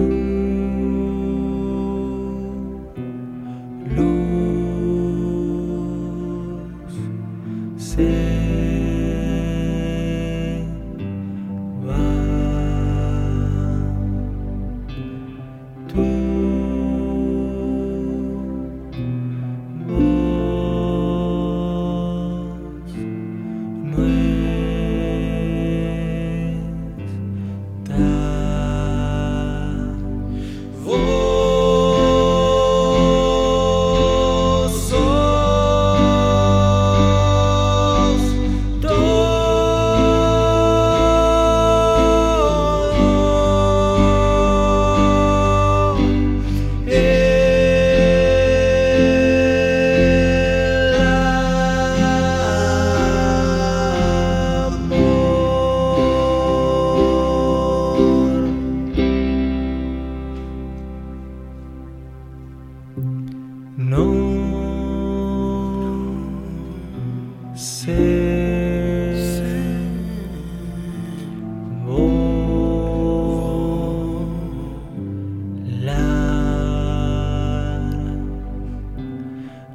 Tu luz. Se No sé. Volar.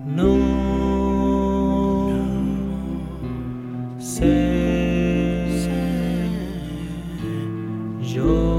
No. Yo.